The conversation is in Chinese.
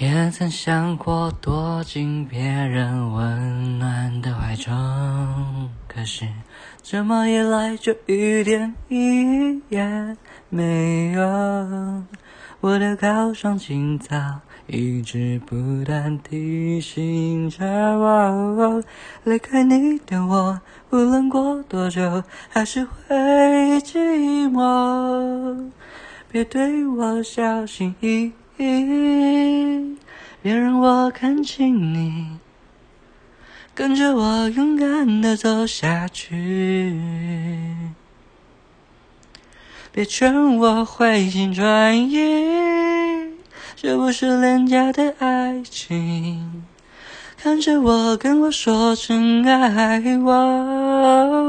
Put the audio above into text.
也曾想过躲进别人温暖的怀中，可是这么一来就一点意义也没有。我的高尚情操一直不断提醒着我，离开你的我，无论过多久，还是会寂寞。别对我小心翼别让我看清你，跟着我勇敢的走下去。别劝我回心转意，这不是廉价的爱情。看着我，跟我说真爱我。